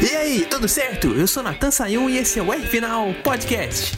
E aí, tudo certo? Eu sou Natan Sayun e esse é o R Final Podcast.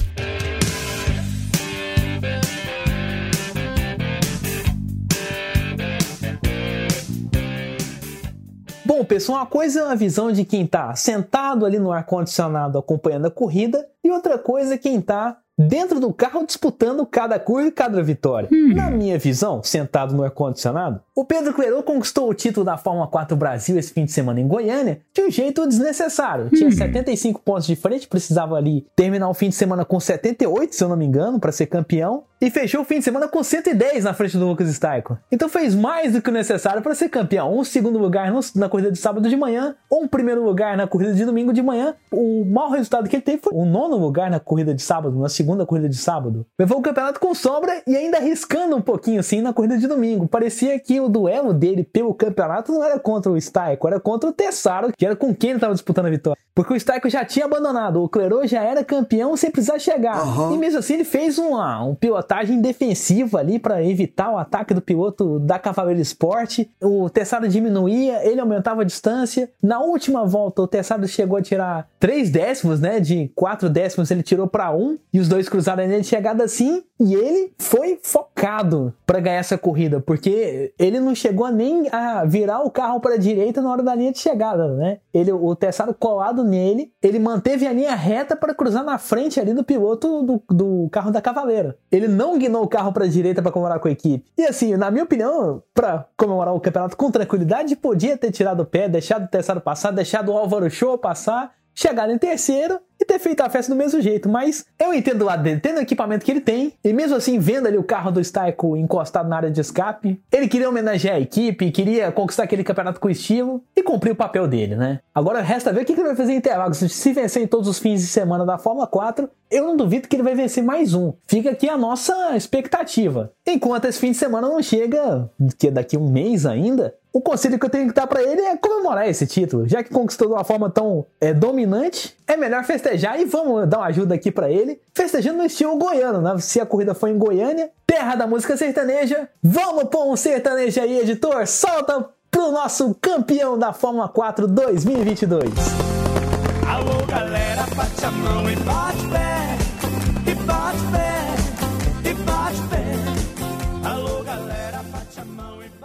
Bom, pessoal, uma coisa é a visão de quem está sentado ali no ar-condicionado acompanhando a corrida, e outra coisa é quem está dentro do carro disputando cada curva e cada vitória. Hum. Na minha visão, sentado no ar-condicionado, o Pedro Clerô conquistou o título da Fórmula 4 Brasil esse fim de semana em Goiânia de um jeito desnecessário. Tinha 75 hum. pontos de frente, precisava ali terminar o fim de semana com 78, se eu não me engano, para ser campeão. E fechou o fim de semana com 110 na frente do Lucas Staico. Então fez mais do que o necessário para ser campeão. Um segundo lugar na corrida de sábado de manhã, um primeiro lugar na corrida de domingo de manhã. O mau resultado que ele teve foi o nono lugar na corrida de sábado, na segunda corrida de sábado. Levou o campeonato com sombra e ainda arriscando um pouquinho assim na corrida de domingo. Parecia que o duelo dele pelo campeonato não era contra o Staico, era contra o Tessaro, que era com quem ele estava disputando a vitória. Porque o Staico já tinha abandonado, o Clerô já era campeão sem precisar chegar. Uhum. E mesmo assim ele fez uma, um pilotagem defensiva ali para evitar o ataque do piloto da Cavaleiro Sport. O Tessaro diminuía, ele aumentava a distância. Na última volta o Tessaro chegou a tirar 3 décimos, né? De 4 décimos ele tirou para 1 e os dois cruzaram nele chegada assim e ele foi focado para ganhar essa corrida, porque ele não chegou nem a virar o carro para a direita na hora da linha de chegada, né? Ele, o Tessaro colado nele, ele manteve a linha reta para cruzar na frente ali do piloto do, do carro da Cavaleira. Ele não guinou o carro para a direita para comemorar com a equipe. E assim, na minha opinião, para comemorar o campeonato com tranquilidade, podia ter tirado o pé, deixado o Tessaro passar, deixado o Álvaro Show passar, chegado em terceiro e ter feito a festa do mesmo jeito. Mas eu entendo o lado dele, tendo o equipamento que ele tem, e mesmo assim, vendo ali o carro do Staiko encostado na área de escape, ele queria homenagear a equipe, queria conquistar aquele campeonato com estilo e cumprir o papel dele, né? Agora resta ver o que ele vai fazer em Interlagos. Se vencer em todos os fins de semana da Fórmula 4, eu não duvido que ele vai vencer mais um. Fica aqui a nossa expectativa. Enquanto esse fim de semana não chega, que é daqui um mês ainda, o conselho que eu tenho que dar para ele é comemorar esse título. Já que conquistou de uma forma tão é, dominante, é melhor festejar e vamos dar uma ajuda aqui para ele. Festejando no estilo goiano, né? Se a corrida foi em Goiânia, terra da música sertaneja, vamos pôr um sertanejo aí, editor. Solta pro nosso campeão da Fórmula 4 2022. Alô, galera, bate a mão e bate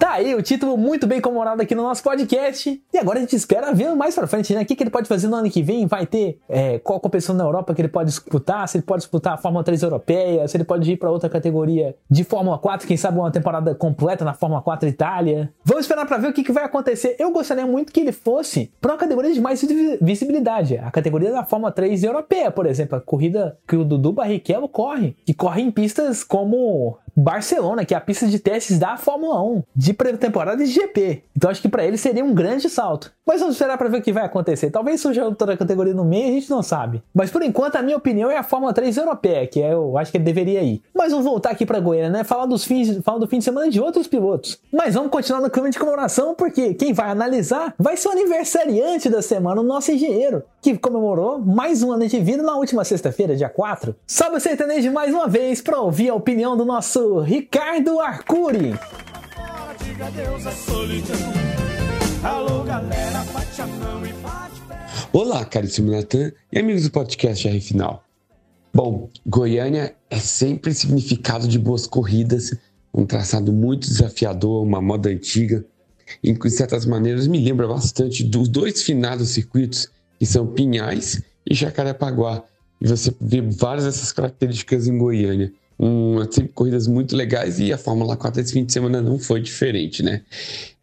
Tá aí o título muito bem comemorado aqui no nosso podcast. E agora a gente espera ver mais pra frente, né? O que, que ele pode fazer no ano que vem? Vai ter é, qual competição na Europa que ele pode disputar? Se ele pode disputar a Fórmula 3 europeia? Se ele pode ir para outra categoria de Fórmula 4? Quem sabe uma temporada completa na Fórmula 4 Itália? Vamos esperar para ver o que, que vai acontecer. Eu gostaria muito que ele fosse para uma categoria de mais visibilidade. A categoria da Fórmula 3 europeia, por exemplo. A corrida que o Dudu Barrichello corre. Que corre em pistas como Barcelona, que é a pista de testes da Fórmula 1, de pré-temporada de GP. Então acho que para ele seria um grande salto. Mas vamos esperar para ver o que vai acontecer. Talvez surja outra categoria no meio, a gente não sabe. Mas por enquanto, a minha opinião é a Fórmula 3 europeia, que é, eu acho que ele deveria ir. Mas vamos voltar aqui para Goiânia, né? Falar dos fins, falar do fim de semana de outros pilotos. Mas vamos continuar no clima de comemoração, porque quem vai analisar vai ser o aniversariante da semana, o nosso engenheiro, que comemorou mais um ano de vida na última sexta-feira, dia 4. Sobe o sertanejo mais uma vez para ouvir a opinião do nosso Ricardo Arcuri. E Olá, caríssimo Natan e amigos do podcast R Final. Bom, Goiânia é sempre significado de boas corridas, um traçado muito desafiador, uma moda antiga, em que, de certas maneiras, me lembra bastante dos dois finados circuitos, que são Pinhais e Jacarepaguá. E você vê várias dessas características em Goiânia um, sempre corridas muito legais e a Fórmula 4 esse fim de semana não foi diferente, né?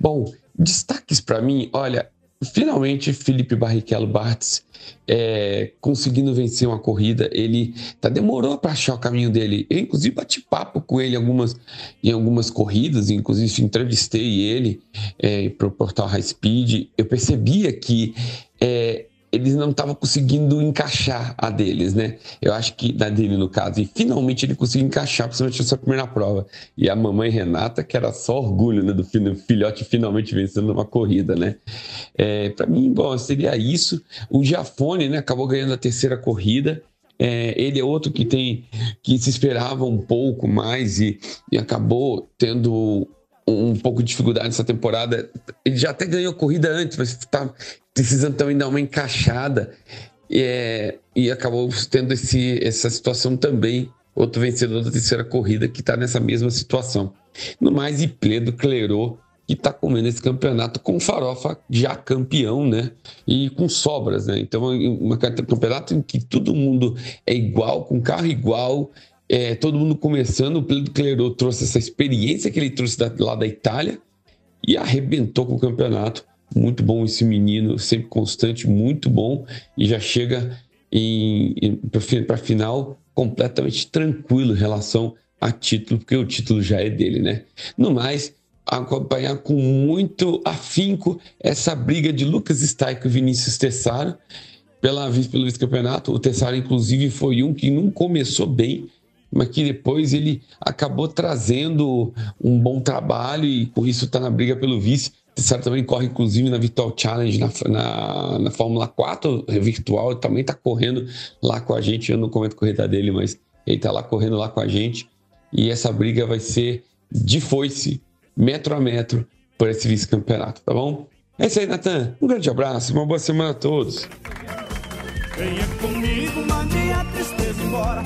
Bom, destaques para mim, olha, finalmente Felipe Barrichello Bartz é, conseguindo vencer uma corrida, ele tá, demorou para achar o caminho dele. Eu, inclusive, bati papo com ele algumas, em algumas corridas, inclusive entrevistei ele é, para o portal High Speed. Eu percebia que é, eles não estavam conseguindo encaixar a deles, né? Eu acho que da dele no caso. E finalmente ele conseguiu encaixar, principalmente sua primeira prova. E a mamãe Renata, que era só orgulho né, do filhote finalmente vencendo uma corrida, né? É, Para mim, bom, seria isso. O Giafone, né? Acabou ganhando a terceira corrida. É, ele é outro que tem que se esperava um pouco mais e, e acabou tendo um pouco de dificuldade nessa temporada. Ele já até ganhou corrida antes, mas está precisando também dar uma encaixada. E, é, e acabou tendo esse, essa situação também. Outro vencedor da terceira corrida que está nessa mesma situação. No mais, Ipledo Clerô, que está comendo esse campeonato com farofa já campeão, né? E com sobras, né? Então, um campeonato em que todo mundo é igual, com carro igual, é, todo mundo começando. O Pedro Clerot trouxe essa experiência que ele trouxe da, lá da Itália e arrebentou com o campeonato. Muito bom esse menino, sempre constante, muito bom. E já chega para a final completamente tranquilo em relação a título, porque o título já é dele, né? No mais, acompanhar com muito afinco essa briga de Lucas Staico e Vinícius Tessaro pela, pelo vice-campeonato. O Tessaro, inclusive, foi um que não começou bem, mas que depois ele acabou trazendo um bom trabalho e por isso está na briga pelo vice. Tessaro também corre, inclusive, na Virtual Challenge, na, na, na Fórmula 4 virtual, ele também está correndo lá com a gente. Eu não comento corrida dele, mas ele está lá correndo lá com a gente. E essa briga vai ser de foice, metro a metro, por esse vice-campeonato, tá bom? É isso aí, Natan. Um grande abraço, uma boa semana a todos. Venha comigo, mande a tristeza embora.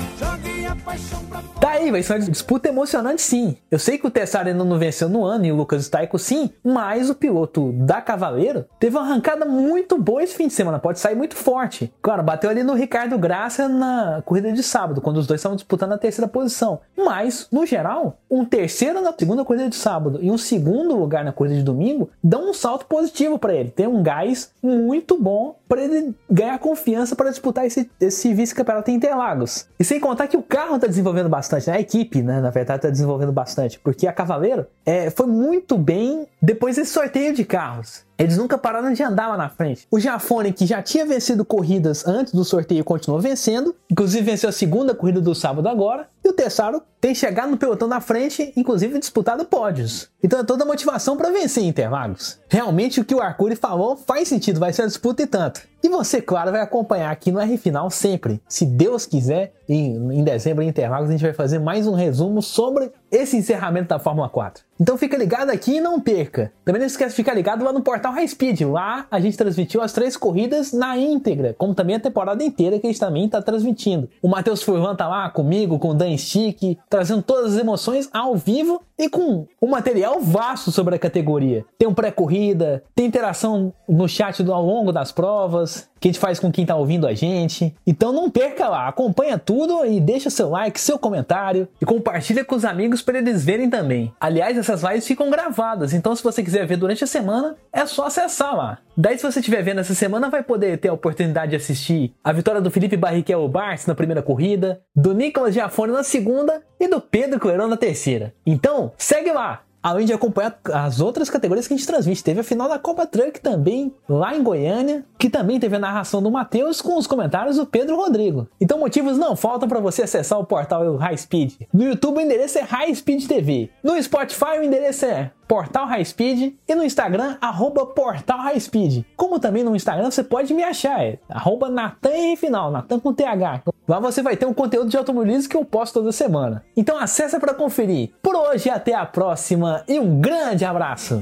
Tá aí, vai ser uma disputa emocionante sim. Eu sei que o Tessaro ainda não venceu no ano e o Lucas Staico sim, mas o piloto da Cavaleiro teve uma arrancada muito boa esse fim de semana, pode sair muito forte. Claro, bateu ali no Ricardo Graça na corrida de sábado, quando os dois estavam disputando a terceira posição. Mas, no geral, um terceiro na segunda corrida de sábado e um segundo lugar na corrida de domingo dão um salto positivo para ele. Tem um gás muito bom para ele ganhar confiança para disputar esse, esse vice-campeonato em Interlagos. E sem contar que o carro está desenvolvendo bastante, né? a equipe, né, na verdade, está desenvolvendo bastante, porque a Cavaleiro é, foi muito bem depois desse sorteio de carros. Eles nunca pararam de andar lá na frente. O Jafone, que já tinha vencido corridas antes do sorteio, continuou vencendo. Inclusive venceu a segunda corrida do sábado agora. E o Tessaro tem chegado no pelotão da frente, inclusive disputado pódios. Então é toda motivação para vencer Interlagos. Realmente o que o Arcuri falou faz sentido, vai ser a disputa e tanto. E você, claro, vai acompanhar aqui no R Final sempre. Se Deus quiser, em, em dezembro em Interlagos a gente vai fazer mais um resumo sobre esse encerramento da Fórmula 4. Então fica ligado aqui e não perca. Também não esquece de ficar ligado lá no portal High Speed. Lá a gente transmitiu as três corridas na íntegra, como também a temporada inteira que a gente também está transmitindo. O Matheus Furlan tá lá comigo, com o Dan Stick, trazendo todas as emoções ao vivo e com um material vasto sobre a categoria. Tem um pré-corrida, tem interação no chat ao longo das provas, que a gente faz com quem está ouvindo a gente. Então não perca lá, acompanha tudo e deixa seu like, seu comentário e compartilha com os amigos para eles verem também. Aliás, essas lives ficam gravadas, então se você quiser ver durante a semana, é só acessar lá. Daí se você estiver vendo essa semana, vai poder ter a oportunidade de assistir a vitória do Felipe Barrichello Bartz na primeira corrida, do Nicolas Giafone na segunda e do Pedro Clerão na terceira. Então, segue lá! além de acompanhar as outras categorias que a gente transmite. Teve a final da Copa Truck também, lá em Goiânia, que também teve a narração do Matheus com os comentários do Pedro Rodrigo. Então motivos não faltam para você acessar o portal High Speed. No YouTube o endereço é High Speed TV. No Spotify o endereço é Portal High Speed e no Instagram, arroba Portal High Speed. Como também no Instagram você pode me achar, é arroba Natan Final, Natan com TH. Lá você vai ter um conteúdo de automobilismo que eu posto toda semana. Então acessa para conferir. Por hoje, até a próxima e um grande abraço!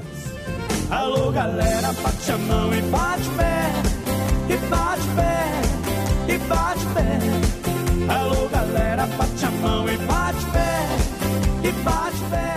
Alô galera, bate a mão e bate pé, e bate pé, e bate pé. Alô galera, bate a mão e bate pé, e bate pé.